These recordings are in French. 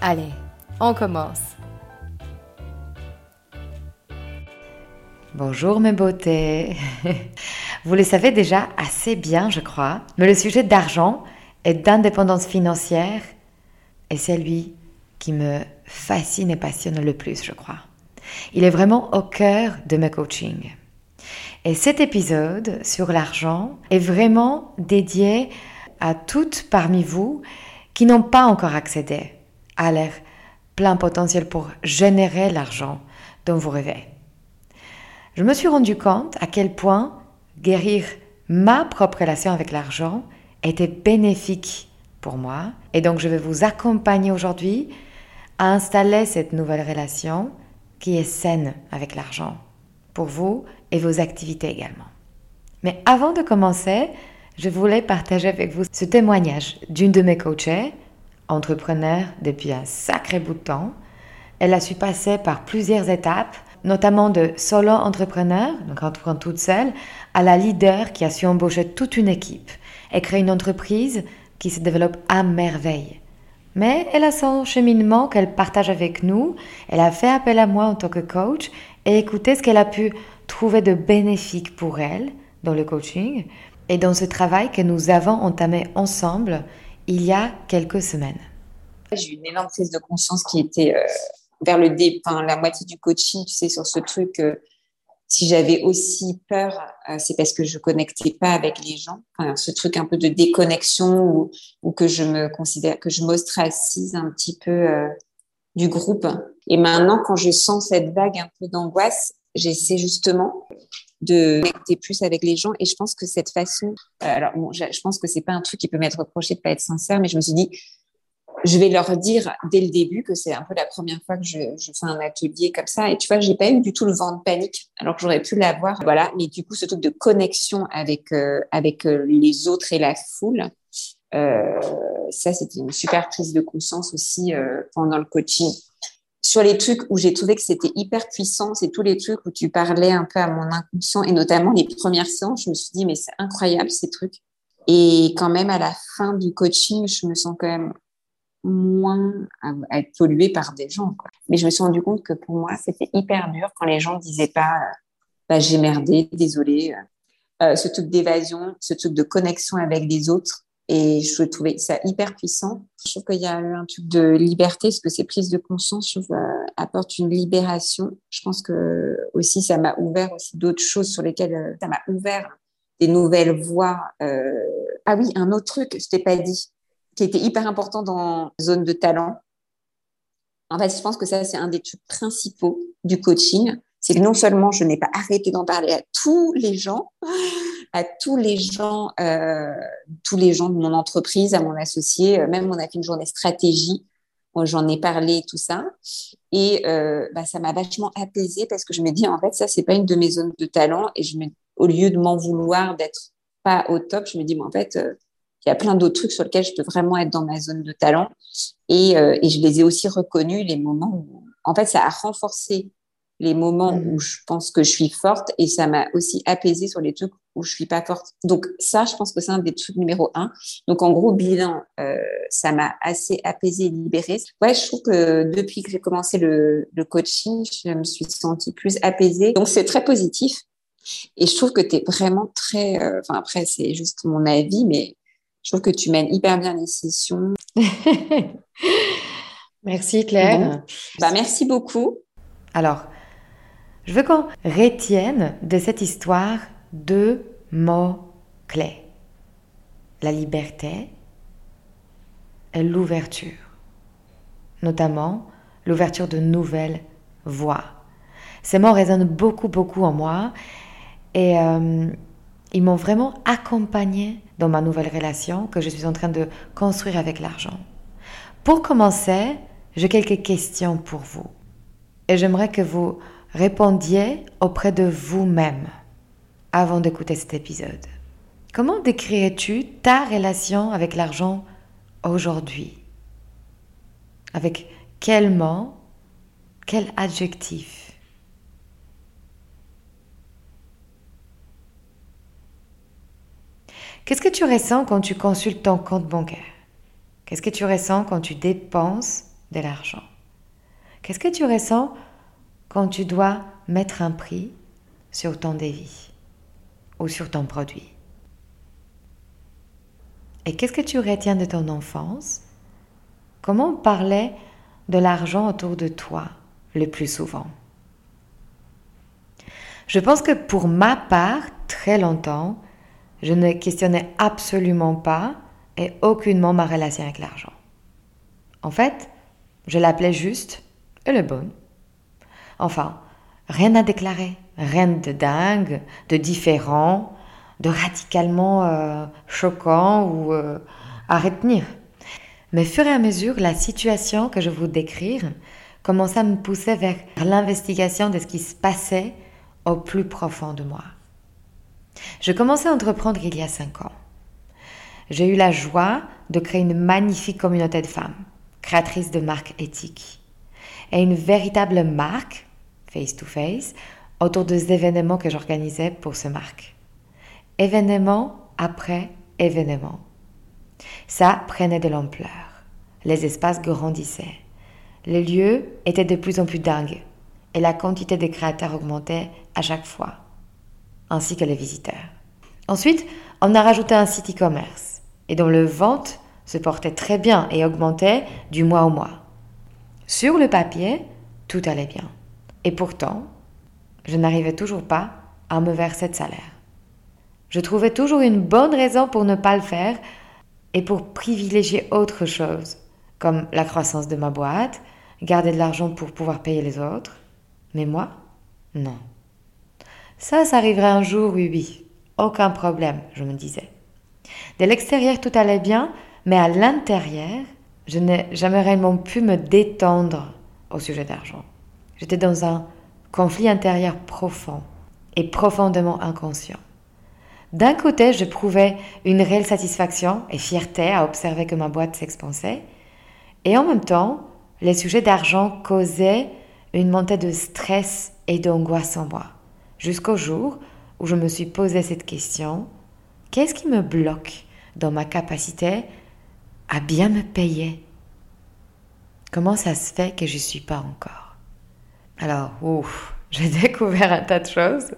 Allez, on commence. Bonjour mes beautés. Vous le savez déjà assez bien, je crois, mais le sujet d'argent et d'indépendance financière est celui qui me fascine et passionne le plus, je crois. Il est vraiment au cœur de mes coachings. Et cet épisode sur l'argent est vraiment dédié à toutes parmi vous qui n'ont pas encore accédé a l'air plein potentiel pour générer l'argent dont vous rêvez. Je me suis rendu compte à quel point guérir ma propre relation avec l'argent était bénéfique pour moi. Et donc je vais vous accompagner aujourd'hui à installer cette nouvelle relation qui est saine avec l'argent, pour vous et vos activités également. Mais avant de commencer, je voulais partager avec vous ce témoignage d'une de mes coachées entrepreneur depuis un sacré bout de temps. Elle a su passer par plusieurs étapes, notamment de solo entrepreneur, donc entrepreneur toute seule, à la leader qui a su embaucher toute une équipe et créer une entreprise qui se développe à merveille. Mais elle a son cheminement qu'elle partage avec nous. Elle a fait appel à moi en tant que coach et écouté ce qu'elle a pu trouver de bénéfique pour elle dans le coaching et dans ce travail que nous avons entamé ensemble il y a quelques semaines. J'ai eu une énorme prise de conscience qui était euh, vers le dé, la moitié du coaching, tu sais, sur ce truc. Euh, si j'avais aussi peur, euh, c'est parce que je connectais pas avec les gens. ce truc un peu de déconnexion ou, que je me considère, que je m'ostracise un petit peu du groupe. Et maintenant, quand je sens cette vague un peu d'angoisse, j'essaie justement de connecter plus avec les gens. Et je pense que cette façon, euh, alors bon, je, pense que c'est pas un truc qui peut m'être reproché de pas être sincère, mais je me suis dit, je vais leur dire dès le début que c'est un peu la première fois que je, fais un atelier comme ça. Et tu vois, j'ai pas eu du tout le vent de panique, alors que j'aurais pu l'avoir. Voilà. Mais du coup, ce truc de connexion avec euh, avec euh, les autres et la foule, ça, c'était une super prise de conscience aussi pendant le coaching sur les trucs où j'ai trouvé que c'était hyper puissant, c'est tous les trucs où tu parlais un peu à mon inconscient et notamment les premières séances, je me suis dit mais c'est incroyable ces trucs. Et quand même à la fin du coaching, je me sens quand même moins à, être polluée par des gens. Mais je me suis rendu compte que pour moi, c'était hyper dur quand les gens disaient pas bah, j'ai merdé, désolé. Euh, ce truc d'évasion, ce truc de connexion avec les autres, et je trouvais ça hyper puissant. Je trouve qu'il y a eu un truc de liberté, parce que ces prises de conscience, euh, apportent une libération. Je pense que aussi, ça m'a ouvert aussi d'autres choses sur lesquelles euh, ça m'a ouvert des nouvelles voies. Euh... Ah oui, un autre truc, je t'ai pas dit, qui était hyper important dans zone de talent. En fait, je pense que ça, c'est un des trucs principaux du coaching. C'est que non seulement je n'ai pas arrêté d'en parler à tous les gens, à tous les gens, euh, tous les gens de mon entreprise, à mon associé. Euh, même on a fait une journée stratégie. J'en ai parlé, tout ça. Et euh, bah, ça m'a vachement apaisée parce que je me dis, en fait, ça, c'est pas une de mes zones de talent. Et je me, au lieu de m'en vouloir d'être pas au top, je me dis, mais en fait, euh, il y a plein d'autres trucs sur lesquels je peux vraiment être dans ma zone de talent. Et, et je les ai aussi reconnus, les moments où, en fait, ça a renforcé les moments mmh. où je pense que je suis forte et ça m'a aussi apaisé sur les trucs où je suis pas forte. Donc ça, je pense que c'est un des trucs numéro un. Donc en gros, bilan, euh, ça m'a assez apaisé et libérée. Ouais, je trouve que depuis que j'ai commencé le, le, coaching, je me suis sentie plus apaisée. Donc c'est très positif. Et je trouve que tu es vraiment très... Euh, enfin après, c'est juste mon avis, mais je trouve que tu mènes hyper bien les sessions. Merci Claire. Bah, merci beaucoup. Alors, je veux qu'on retienne de cette histoire deux mots clés. La liberté et l'ouverture. Notamment l'ouverture de nouvelles voies. Ces mots résonnent beaucoup, beaucoup en moi et euh, ils m'ont vraiment accompagné dans ma nouvelle relation que je suis en train de construire avec l'argent. Pour commencer, j'ai quelques questions pour vous. Et j'aimerais que vous répondiez auprès de vous-même avant d'écouter cet épisode. Comment décrirais-tu ta relation avec l'argent aujourd'hui? Avec quel mot Quel adjectif? Qu'est-ce que tu ressens quand tu consultes ton compte bancaire? Qu'est-ce que tu ressens quand tu dépenses de l'argent? Qu'est-ce que tu ressens quand tu dois mettre un prix sur ton dévis ou sur ton produit Et qu'est-ce que tu retiens de ton enfance? Comment on parlait de l'argent autour de toi le plus souvent? Je pense que pour ma part, très longtemps, je ne questionnais absolument pas et aucunement ma relation avec l'argent. En fait, je l'appelais juste et le bon. Enfin, rien à déclarer, rien de dingue, de différent, de radicalement euh, choquant ou euh, à retenir. Mais fur et à mesure, la situation que je vous décrire commençait à me pousser vers l'investigation de ce qui se passait au plus profond de moi. Je commençais à entreprendre il y a cinq ans. J'ai eu la joie de créer une magnifique communauté de femmes, créatrices de marques éthiques, et une véritable marque, face-to-face, autour des événements que j'organisais pour ce marque. Événement après événement. Ça prenait de l'ampleur. Les espaces grandissaient. Les lieux étaient de plus en plus dingues et la quantité de créateurs augmentait à chaque fois ainsi que les visiteurs. Ensuite, on a rajouté un site e-commerce et dont le vente se portait très bien et augmentait du mois au mois. Sur le papier, tout allait bien. Et pourtant, je n'arrivais toujours pas à me verser de salaire. Je trouvais toujours une bonne raison pour ne pas le faire et pour privilégier autre chose, comme la croissance de ma boîte, garder de l'argent pour pouvoir payer les autres. Mais moi, non. Ça, ça arriverait un jour, oui, oui. Aucun problème, je me disais. De l'extérieur, tout allait bien, mais à l'intérieur, je n'ai jamais réellement pu me détendre au sujet d'argent. J'étais dans un conflit intérieur profond et profondément inconscient. D'un côté, je prouvais une réelle satisfaction et fierté à observer que ma boîte s'expansait, et en même temps, les sujets d'argent causaient une montée de stress et d'angoisse en moi. Jusqu'au jour où je me suis posé cette question, qu'est-ce qui me bloque dans ma capacité à bien me payer? Comment ça se fait que je ne suis pas encore? Alors, ouf, j'ai découvert un tas de choses,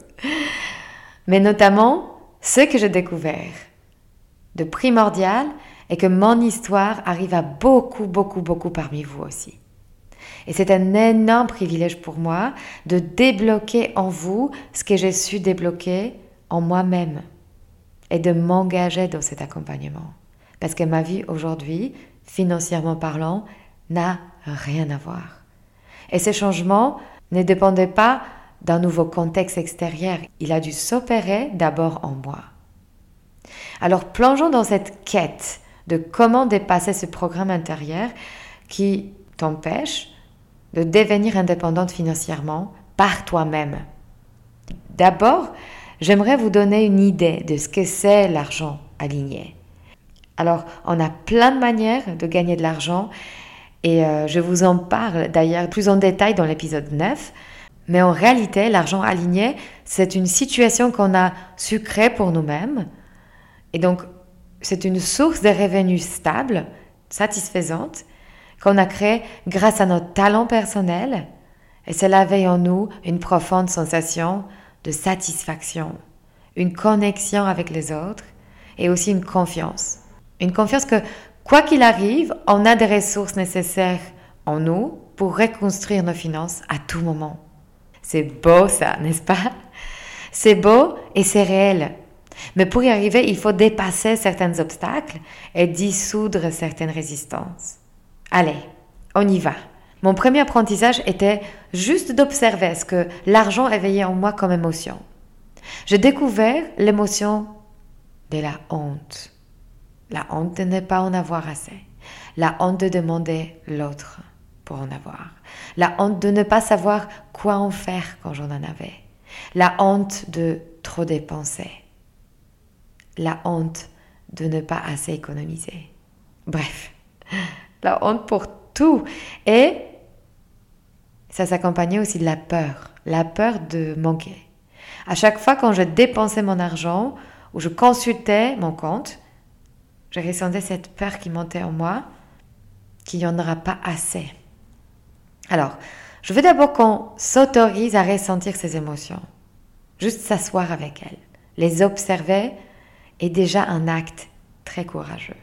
mais notamment ce que j'ai découvert de primordial est que mon histoire arrive à beaucoup, beaucoup, beaucoup parmi vous aussi. Et c'est un énorme privilège pour moi de débloquer en vous ce que j'ai su débloquer en moi-même et de m'engager dans cet accompagnement. Parce que ma vie aujourd'hui, financièrement parlant, n'a rien à voir. Et ce changement ne dépendait pas d'un nouveau contexte extérieur. Il a dû s'opérer d'abord en moi. Alors plongeons dans cette quête de comment dépasser ce programme intérieur qui t'empêche de devenir indépendante financièrement par toi-même. D'abord, j'aimerais vous donner une idée de ce que c'est l'argent aligné. Alors, on a plein de manières de gagner de l'argent et euh, je vous en parle d'ailleurs plus en détail dans l'épisode 9. Mais en réalité, l'argent aligné, c'est une situation qu'on a su créer pour nous-mêmes. Et donc, c'est une source de revenus stable, satisfaisante, qu'on a créé grâce à notre talent personnel et cela veille en nous une profonde sensation de satisfaction, une connexion avec les autres et aussi une confiance. Une confiance que, quoi qu'il arrive, on a des ressources nécessaires en nous pour reconstruire nos finances à tout moment. C'est beau ça, n'est-ce pas? C'est beau et c'est réel. Mais pour y arriver, il faut dépasser certains obstacles et dissoudre certaines résistances. Allez, on y va. Mon premier apprentissage était juste d'observer ce que l'argent éveillait en moi comme émotion. J'ai découvert l'émotion de la honte. La honte de ne pas en avoir assez. La honte de demander l'autre pour en avoir. La honte de ne pas savoir quoi en faire quand j'en en avais. La honte de trop dépenser. La honte de ne pas assez économiser. Bref, la honte pour tout. Et ça s'accompagnait aussi de la peur. La peur de manquer. À chaque fois quand je dépensais mon argent ou je consultais mon compte, je ressentais cette peur qui montait en moi qu'il n'y en aura pas assez. Alors, je veux d'abord qu'on s'autorise à ressentir ces émotions. Juste s'asseoir avec elles. Les observer est déjà un acte très courageux.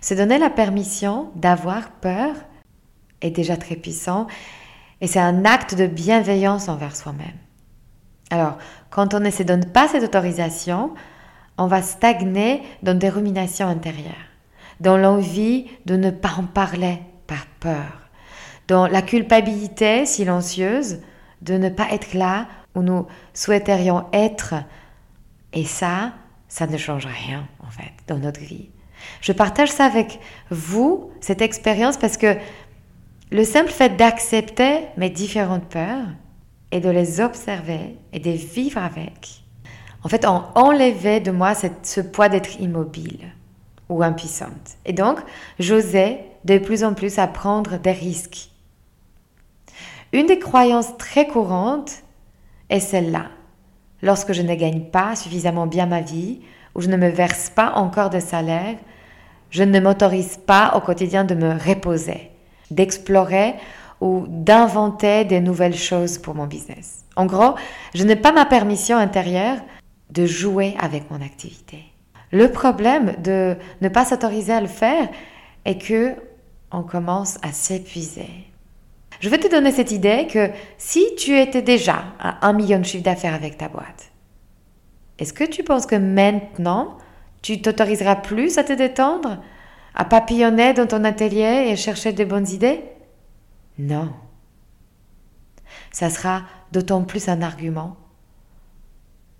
Se donner la permission d'avoir peur est déjà très puissant et c'est un acte de bienveillance envers soi-même. Alors, quand on ne se donne pas cette autorisation, on va stagner dans des ruminations intérieures, dans l'envie de ne pas en parler par peur, dans la culpabilité silencieuse de ne pas être là où nous souhaiterions être. Et ça, ça ne change rien, en fait, dans notre vie. Je partage ça avec vous, cette expérience, parce que le simple fait d'accepter mes différentes peurs et de les observer et de vivre avec, en fait, on enlevait de moi ce poids d'être immobile ou impuissante. Et donc, j'osais de plus en plus à prendre des risques. Une des croyances très courantes est celle-là. Lorsque je ne gagne pas suffisamment bien ma vie, ou je ne me verse pas encore de salaire, je ne m'autorise pas au quotidien de me reposer, d'explorer ou d'inventer des nouvelles choses pour mon business. En gros, je n'ai pas ma permission intérieure de jouer avec mon activité. Le problème de ne pas s'autoriser à le faire est que on commence à s'épuiser. Je vais te donner cette idée que si tu étais déjà à un million de chiffre d'affaires avec ta boîte, est-ce que tu penses que maintenant, tu t'autoriseras plus à te détendre, à papillonner dans ton atelier et chercher des bonnes idées? Non. Ça sera d'autant plus un argument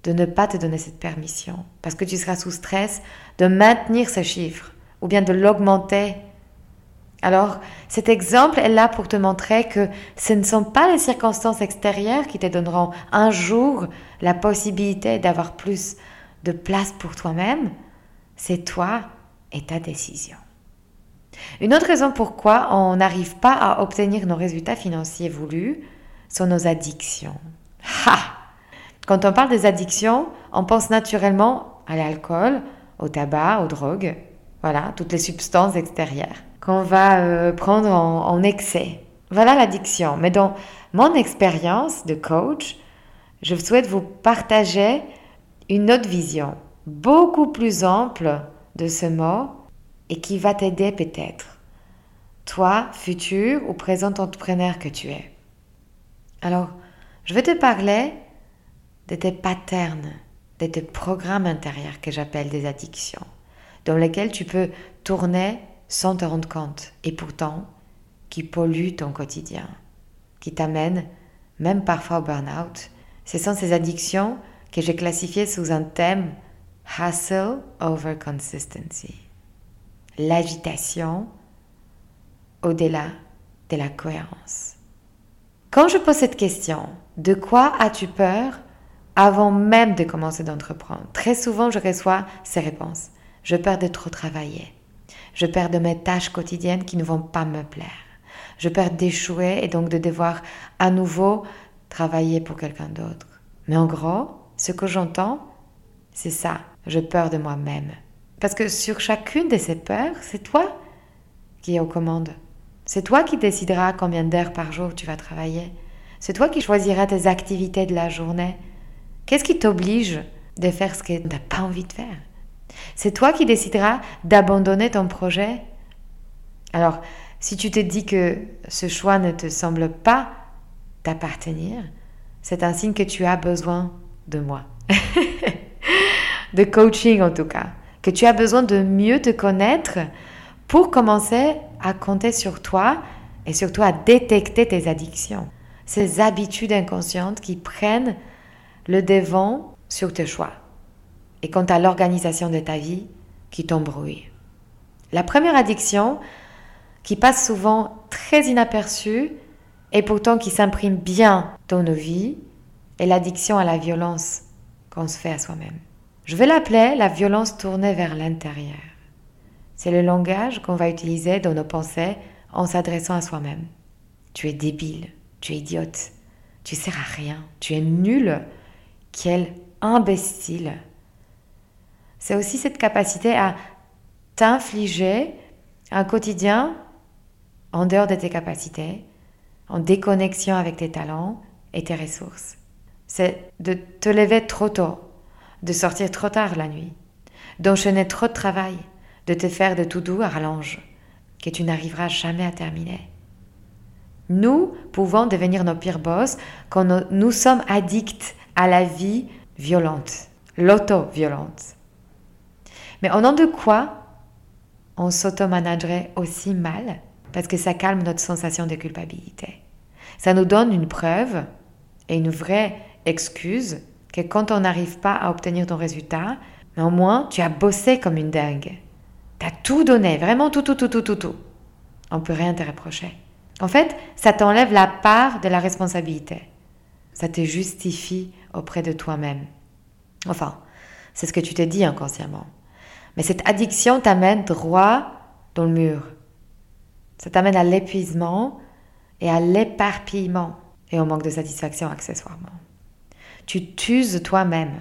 de ne pas te donner cette permission, parce que tu seras sous stress de maintenir ce chiffre ou bien de l'augmenter. Alors, cet exemple est là pour te montrer que ce ne sont pas les circonstances extérieures qui te donneront un jour la possibilité d'avoir plus de place pour toi-même, c'est toi et ta décision. Une autre raison pourquoi on n'arrive pas à obtenir nos résultats financiers voulus sont nos addictions. Ha quand on parle des addictions, on pense naturellement à l'alcool, au tabac, aux drogues, voilà, toutes les substances extérieures qu'on va euh, prendre en, excès. Voilà l'addiction. Mais dans mon expérience de coach, je souhaite vous partager une autre vision, beaucoup plus ample de ce mot et qui va t'aider peut-être. Toi, futur ou présent entrepreneur que tu es. Alors, je vais te parler de tes patterns, de tes programmes intérieurs que j'appelle des addictions, dans lesquels tu peux tourner sans te rendre compte et pourtant qui polluent ton quotidien, qui t'amènent même parfois au burn-out. Ce sont ces addictions que j'ai classifiées sous un thème Hustle over consistency. L'agitation au-delà de la cohérence. Quand je pose cette question, de quoi as-tu peur avant même de commencer d'entreprendre. Très souvent, je reçois ces réponses. Je perds de trop travailler. Je perds de mes tâches quotidiennes qui ne vont pas me plaire. Je perds d'échouer et donc de devoir à nouveau travailler pour quelqu'un d'autre. Mais en gros, ce que j'entends, c'est ça. Je peur de moi-même. Parce que sur chacune de ces peurs, c'est toi qui es aux commandes. C'est toi qui décideras combien d'heures par jour tu vas travailler. C'est toi qui choisiras tes activités de la journée. Qu'est-ce qui t'oblige de faire ce que tu n'as pas envie de faire? C'est toi qui décideras d'abandonner ton projet? Alors, Si tu te dis que ce choix ne te semble pas t'appartenir, c'est un signe que tu as besoin de moi. de coaching en tout cas. Que tu as besoin de mieux te connaître pour commencer à compter sur toi et surtout à détecter tes addictions. Ces habitudes inconscientes qui prennent le devant sur tes choix. Et quant à l'organisation de ta vie qui t'embrouille. La première addiction, qui passe souvent très inaperçue et pourtant qui s'imprime bien dans nos vies, est l'addiction à la violence qu'on se fait à soi-même. Je vais l'appeler la violence tournée vers l'intérieur. C'est le langage qu'on va utiliser dans nos pensées en s'adressant à soi-même. Tu es débile, tu es idiote, tu sers à rien, tu es nul, quel imbécile. C'est aussi cette capacité à t'infliger un quotidien en dehors de tes capacités, en déconnexion avec tes talents et tes ressources c'est de te lever trop tôt, de sortir trop tard la nuit, d'enchaîner trop de travail, de te faire de tout doux à rallonge, que tu n'arriveras jamais à terminer. Nous pouvons devenir nos pires boss quand nous sommes addicts à la vie violente, l'auto-violente. Mais au nom de quoi on s'auto-managerait aussi mal Parce que ça calme notre sensation de culpabilité? Ça nous donne une preuve et une vraie excuse que quand on n'arrive pas à obtenir ton résultat, mais au moins tu as bossé comme une dingue. Tu as tout donné, vraiment tout, tout, tout, tout, tout, tout. On peut rien te reprocher. En fait, ça t'enlève la part de la responsabilité. Ça te justifie auprès de toi-même. Enfin, c'est ce que tu te dis inconsciemment. Mais cette addiction t'amène droit dans le mur. Ça t'amène à l'épuisement et à l'éparpillement et au manque de satisfaction accessoirement. Tu t'uses toi-même.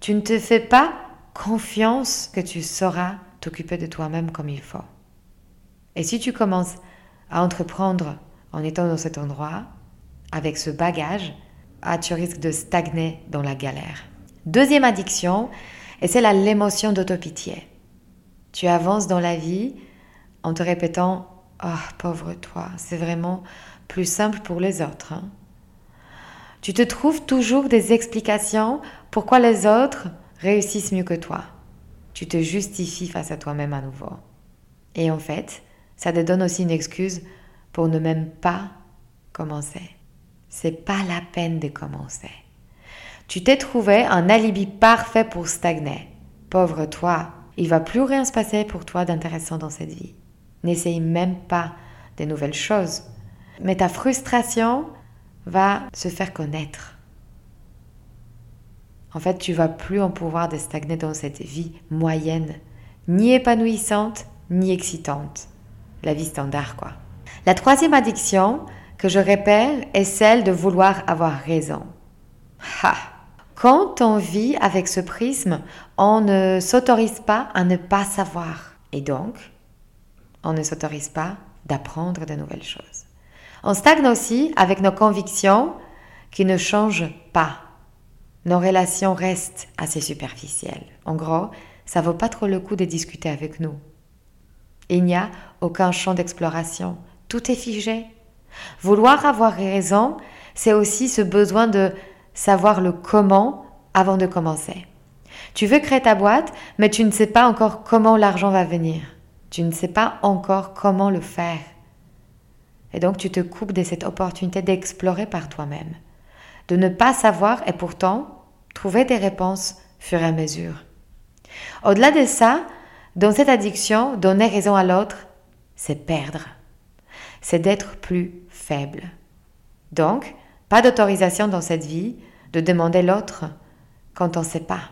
Tu ne te fais pas confiance que tu sauras t'occuper de toi-même comme il faut. Et si tu commences à entreprendre en étant dans cet endroit, avec ce bagage, ah, tu risques de stagner dans la galère. Deuxième addiction, et c'est l'émotion d'autopitié. Tu avances dans la vie en te répétant Oh, pauvre toi, c'est vraiment plus simple pour les autres. Hein. Tu te trouves toujours des explications pourquoi les autres réussissent mieux que toi. Tu te justifies face à toi-même à nouveau. Et en fait, ça te donne aussi une excuse pour ne même pas commencer. C'est pas la peine de commencer. Tu t'es trouvé un alibi parfait pour stagner. Pauvre toi, il va plus rien se passer pour toi d'intéressant dans cette vie. N'essaye même pas des nouvelles choses. Mais ta frustration va se faire connaître. En fait, tu vas plus en pouvoir de stagner dans cette vie moyenne, ni épanouissante, ni excitante. La vie standard, quoi. La troisième addiction que je repère est celle de vouloir avoir raison. Ha! Quand on vit avec ce prisme, on ne s'autorise pas à ne pas savoir. Et donc, on ne s'autorise pas d'apprendre de nouvelles choses. On stagne aussi avec nos convictions qui ne changent pas. Nos relations restent assez superficielles. En gros, ça vaut pas trop le coup de discuter avec nous. Il n'y a aucun champ d'exploration. Tout est figé. Vouloir avoir raison, c'est aussi ce besoin de savoir le comment avant de commencer. Tu veux créer ta boîte, mais tu ne sais pas encore comment l'argent va venir. Tu ne sais pas encore comment le faire. Et donc tu te coupes de cette opportunité d'explorer par toi-même, de ne pas savoir et pourtant trouver des réponses fur et à mesure. Au-delà de ça, dans cette addiction, donner raison à l'autre, c'est perdre. C'est d'être plus faible. Donc, pas d'autorisation dans cette vie de demander l'autre quand on ne sait pas.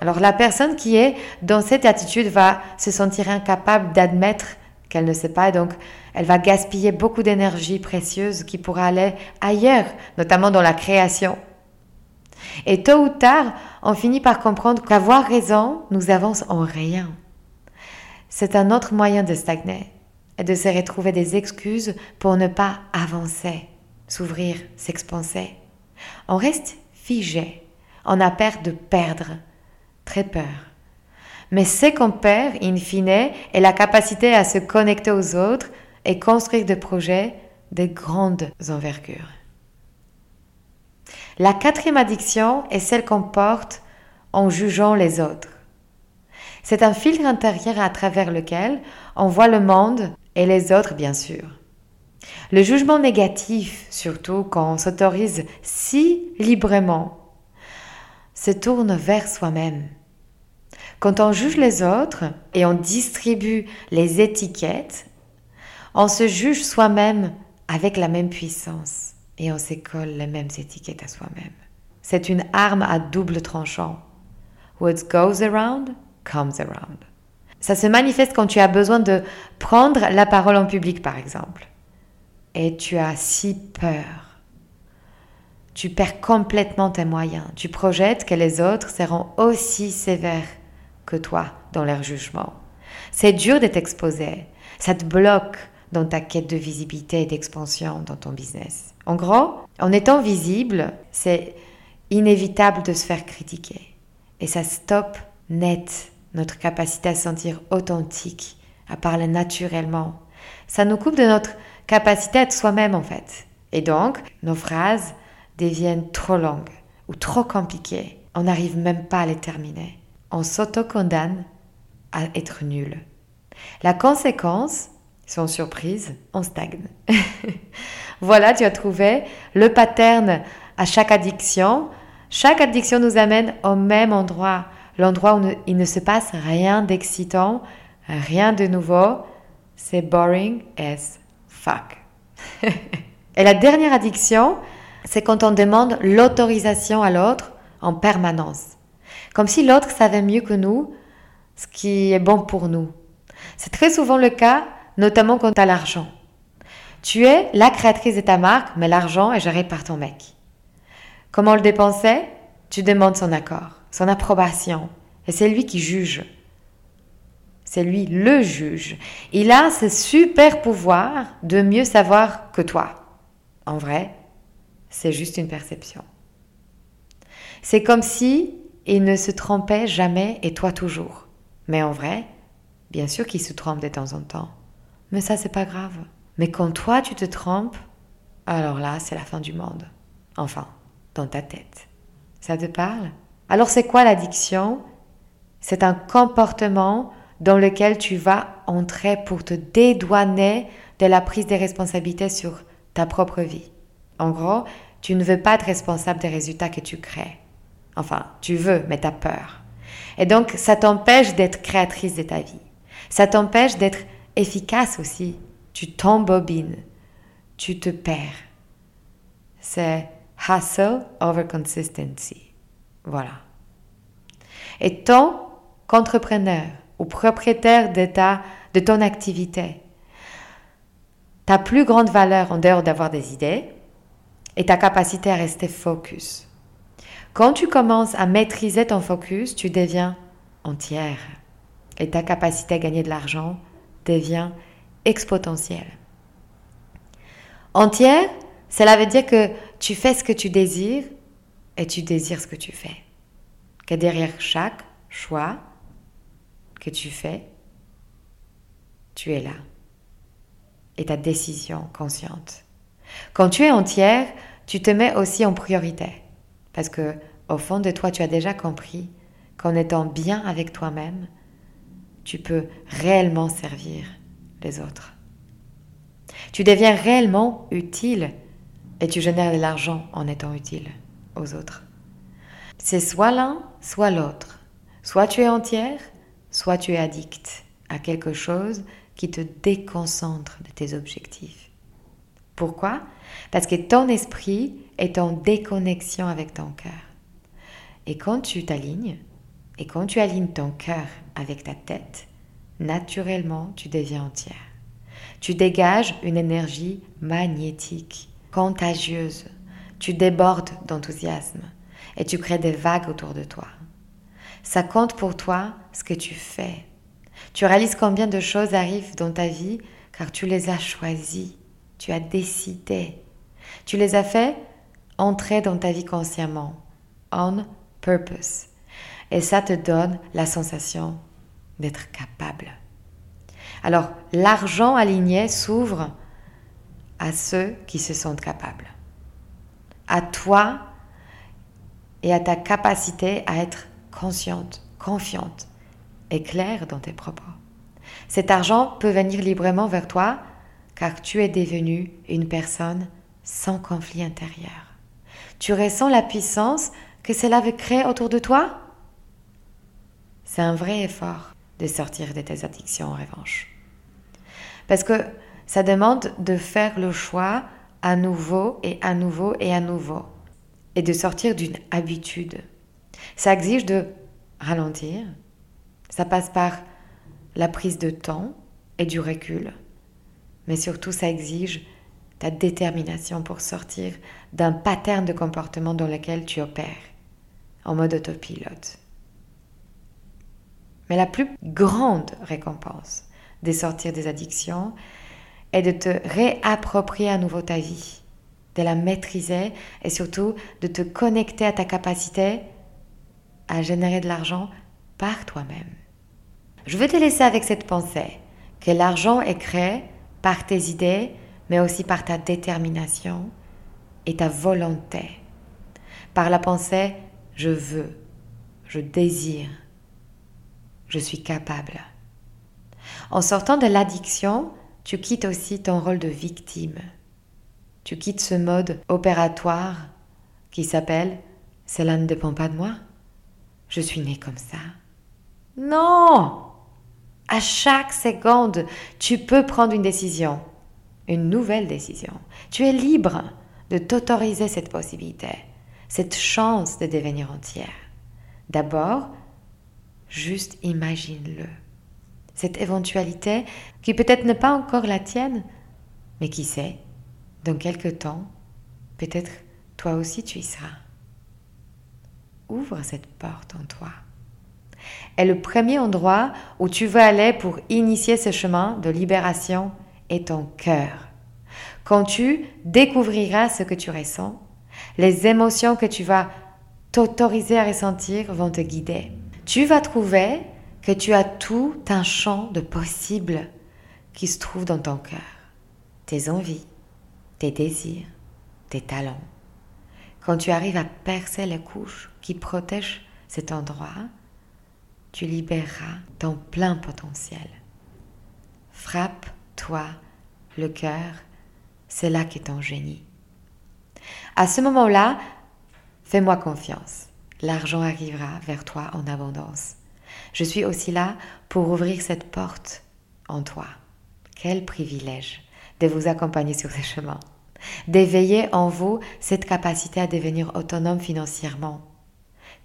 Alors la personne qui est dans cette attitude va se sentir incapable d'admettre qu'elle ne sait pas et donc elle va gaspiller beaucoup d'énergie précieuse qui pourrait aller ailleurs, notamment dans la création. Et tôt ou tard, on finit par comprendre qu'avoir raison nous avance en rien. C'est un autre moyen de stagner de se retrouver des excuses pour ne pas avancer, s'ouvrir, s'expanser. On reste figé, on a peur de perdre, très peur. Mais ce qu'on perd, in fine, est la capacité à se connecter aux autres et construire des projets de grandes envergures. La quatrième addiction est celle qu'on porte en jugeant les autres. C'est un filtre intérieur à travers lequel on voit le monde et les autres, bien sûr. Le jugement négatif, surtout quand on s'autorise si librement, se tourne vers soi-même. Quand on juge les autres et on distribue les étiquettes, on se juge soi-même avec la même puissance et on s'école les mêmes étiquettes à soi-même. C'est une arme à double tranchant. What goes around comes around. Ça se manifeste quand tu as besoin de prendre la parole en public, par exemple. Et tu as si peur. Tu perds complètement tes moyens. Tu projettes que les autres seront aussi sévères que toi dans leur jugement. C'est dur d'être exposé. Ça te bloque dans ta quête de visibilité et d'expansion dans ton business. En gros, en étant visible, c'est inévitable de se faire critiquer. Et ça stoppe net notre capacité à sentir authentique, à parler naturellement. Ça nous coupe de notre capacité à être soi-même en fait. Et donc, nos phrases deviennent trop longues ou trop compliquées. On n'arrive même pas à les terminer. On s'auto-condamne à être nul. La conséquence, sans surprise, on stagne. voilà, tu as trouvé le pattern à chaque addiction. Chaque addiction nous amène au même endroit, l'endroit où il ne se passe rien d'excitant, rien de nouveau. C'est boring as fuck. Et la dernière addiction, c'est quand on demande l'autorisation à l'autre en permanence. Comme si l'autre savait mieux que nous ce qui est bon pour nous. C'est très souvent le cas notamment quand tu as l'argent. Tu es la créatrice de ta marque, mais l'argent est géré par ton mec. Comment le dépenser? Tu demandes son accord, son approbation, et c'est lui qui juge. C'est lui le juge. Il a ce super pouvoir de mieux savoir que toi. En vrai, c'est juste une perception. C'est comme si il ne se trompait jamais et toi toujours. Mais en vrai, bien sûr qu'il se trompe de temps en temps. Mais ça, c'est pas grave. Mais quand toi, tu te trompes, alors là, c'est la fin du monde. Enfin, dans ta tête. Ça te parle? Alors, c'est quoi l'addiction? C'est un comportement dans lequel tu vas entrer pour te dédouaner de la prise des responsabilités sur ta propre vie. En gros, tu ne veux pas être responsable des résultats que tu crées. Enfin, tu veux, mais tu as peur. Et donc, ça t'empêche d'être créatrice de ta vie. Ça t'empêche d'être efficace aussi. Tu t'embobines, tu te perds. C'est hustle over consistency. Voilà. Et tant qu'entrepreneur ou propriétaire de, de ton activité, ta plus grande valeur en dehors d'avoir des idées est ta capacité à rester focus. Quand tu commences à maîtriser ton focus, tu deviens entière. Et ta capacité à gagner de l'argent devient exponentielle. Entière, cela veut dire que tu fais ce que tu désires et tu désires ce que tu fais. Que derrière chaque choix que tu fais, tu es là. Et ta décision consciente. Quand tu es entière, tu te mets aussi en priorité. Parce que au fond de toi, tu as déjà compris qu'en étant bien avec toi-même, tu peux réellement servir les autres. Tu deviens réellement utile et tu génères de l'argent en étant utile aux autres. C'est soit l'un, soit l'autre. Soit tu es entière, soit tu es addict à quelque chose qui te déconcentre de tes objectifs. Pourquoi? Parce que ton esprit est en déconnexion avec ton cœur. Et quand tu t'alignes, et quand tu alignes ton cœur avec ta tête, naturellement, tu deviens entière. Tu dégages une énergie magnétique, contagieuse. Tu débordes d'enthousiasme et tu crées des vagues autour de toi. Ça compte pour toi ce que tu fais. Tu réalises combien de choses arrivent dans ta vie car tu les as choisies, tu as décidé. Tu les as fait entrer dans ta vie consciemment, on purpose. Et ça te donne la sensation d'être capable. Alors, l'argent aligné s'ouvre à ceux qui se sentent capables. À toi et à ta capacité à être consciente, confiante et claire dans tes propos. Cet argent peut venir librement vers toi car tu es devenu une personne sans conflit intérieur. Tu ressens la puissance que cela veut créer autour de toi? C'est un vrai effort de sortir de tes addictions en revanche. Parce que ça demande de faire le choix à nouveau et à nouveau et à nouveau. Et de sortir d'une habitude. Ça exige de ralentir. Ça passe par la prise de temps et du recul. Mais surtout, ça exige ta détermination pour sortir d'un pattern de comportement dans lequel tu opères, en mode autopilote. Mais la plus grande récompense de sortir des addictions est de te réapproprier à nouveau ta vie, de la maîtriser et surtout de te connecter à ta capacité à générer de l'argent par toi-même. Je veux te laisser avec cette pensée que l'argent est créé par tes idées, mais aussi par ta détermination et ta volonté. Par la pensée je veux, je désire, je suis capable. En sortant de l'addiction, tu quittes aussi ton rôle de victime. Tu quittes ce mode opératoire qui s'appelle Cela ne dépend pas de moi. Je suis né comme ça. Non À chaque seconde, tu peux prendre une décision, une nouvelle décision. Tu es libre de t'autoriser cette possibilité, cette chance de devenir entière. D'abord, juste imagine-le cette éventualité qui peut-être n'est pas encore la tienne, mais qui sait, dans quelque temps, peut-être toi aussi tu y seras. Ouvre cette porte en toi. Et le premier endroit où tu veux aller pour initier ce chemin de libération est ton cœur. Quand tu découvriras ce que tu ressens, les émotions que tu vas t'autoriser à ressentir vont te guider. Tu vas trouver que tu as tout un champ de possibles qui se trouve dans ton cœur. Tes envies, tes désirs, tes talents. Quand tu arrives à percer les couches qui protègent cet endroit, tu libéreras ton plein potentiel. Frappe-toi le cœur, c'est là qu'est ton génie. À ce moment-là, fais-moi confiance. L'argent arrivera vers toi en abondance. Je suis aussi là pour ouvrir cette porte en toi. Quel privilège de vous accompagner sur ce chemin, d'éveiller en vous cette capacité à devenir autonome financièrement,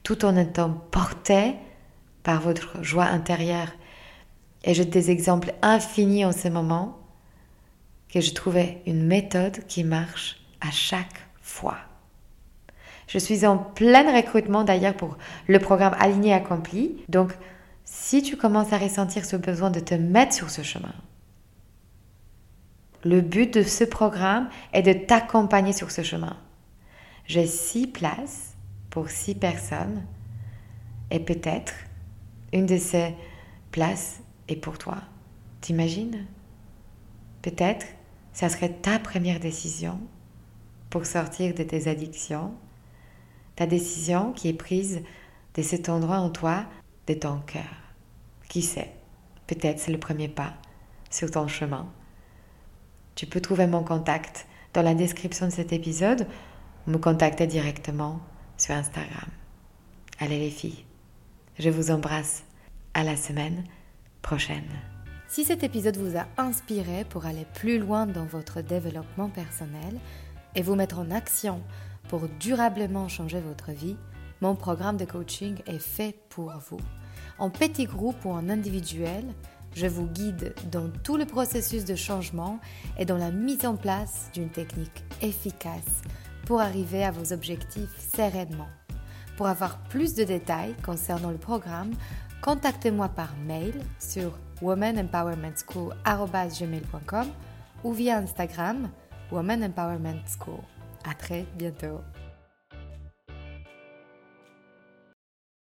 tout en étant porté par votre joie intérieure. Et j'ai des exemples infinis en ce moment que je trouvais une méthode qui marche à chaque fois. Je suis en plein recrutement d'ailleurs pour le programme Aligné Accompli. Donc, si tu commences à ressentir ce besoin de te mettre sur ce chemin, le but de ce programme est de t'accompagner sur ce chemin. J'ai six places pour six personnes et peut-être une de ces places est pour toi. T'imagines? Peut-être ça serait ta première décision pour sortir de tes addictions, ta décision qui est prise de cet endroit en toi de ton cœur. Qui sait? Peut-être c'est le premier pas sur ton chemin. Tu peux trouver mon contact dans la description de cet épisode ou me contacter directement sur Instagram. Allez les filles, je vous embrasse. À la semaine prochaine. Si cet épisode vous a inspiré pour aller plus loin dans votre développement personnel et vous mettre en action pour durablement changer votre vie, mon programme de coaching est fait pour vous. En petit groupe ou en individuel, je vous guide dans tout le processus de changement et dans la mise en place d'une technique efficace pour arriver à vos objectifs sereinement. Pour avoir plus de détails concernant le programme, contactez-moi par mail sur womanempowermentschool.com ou via Instagram Woman Empowerment School. À très bientôt.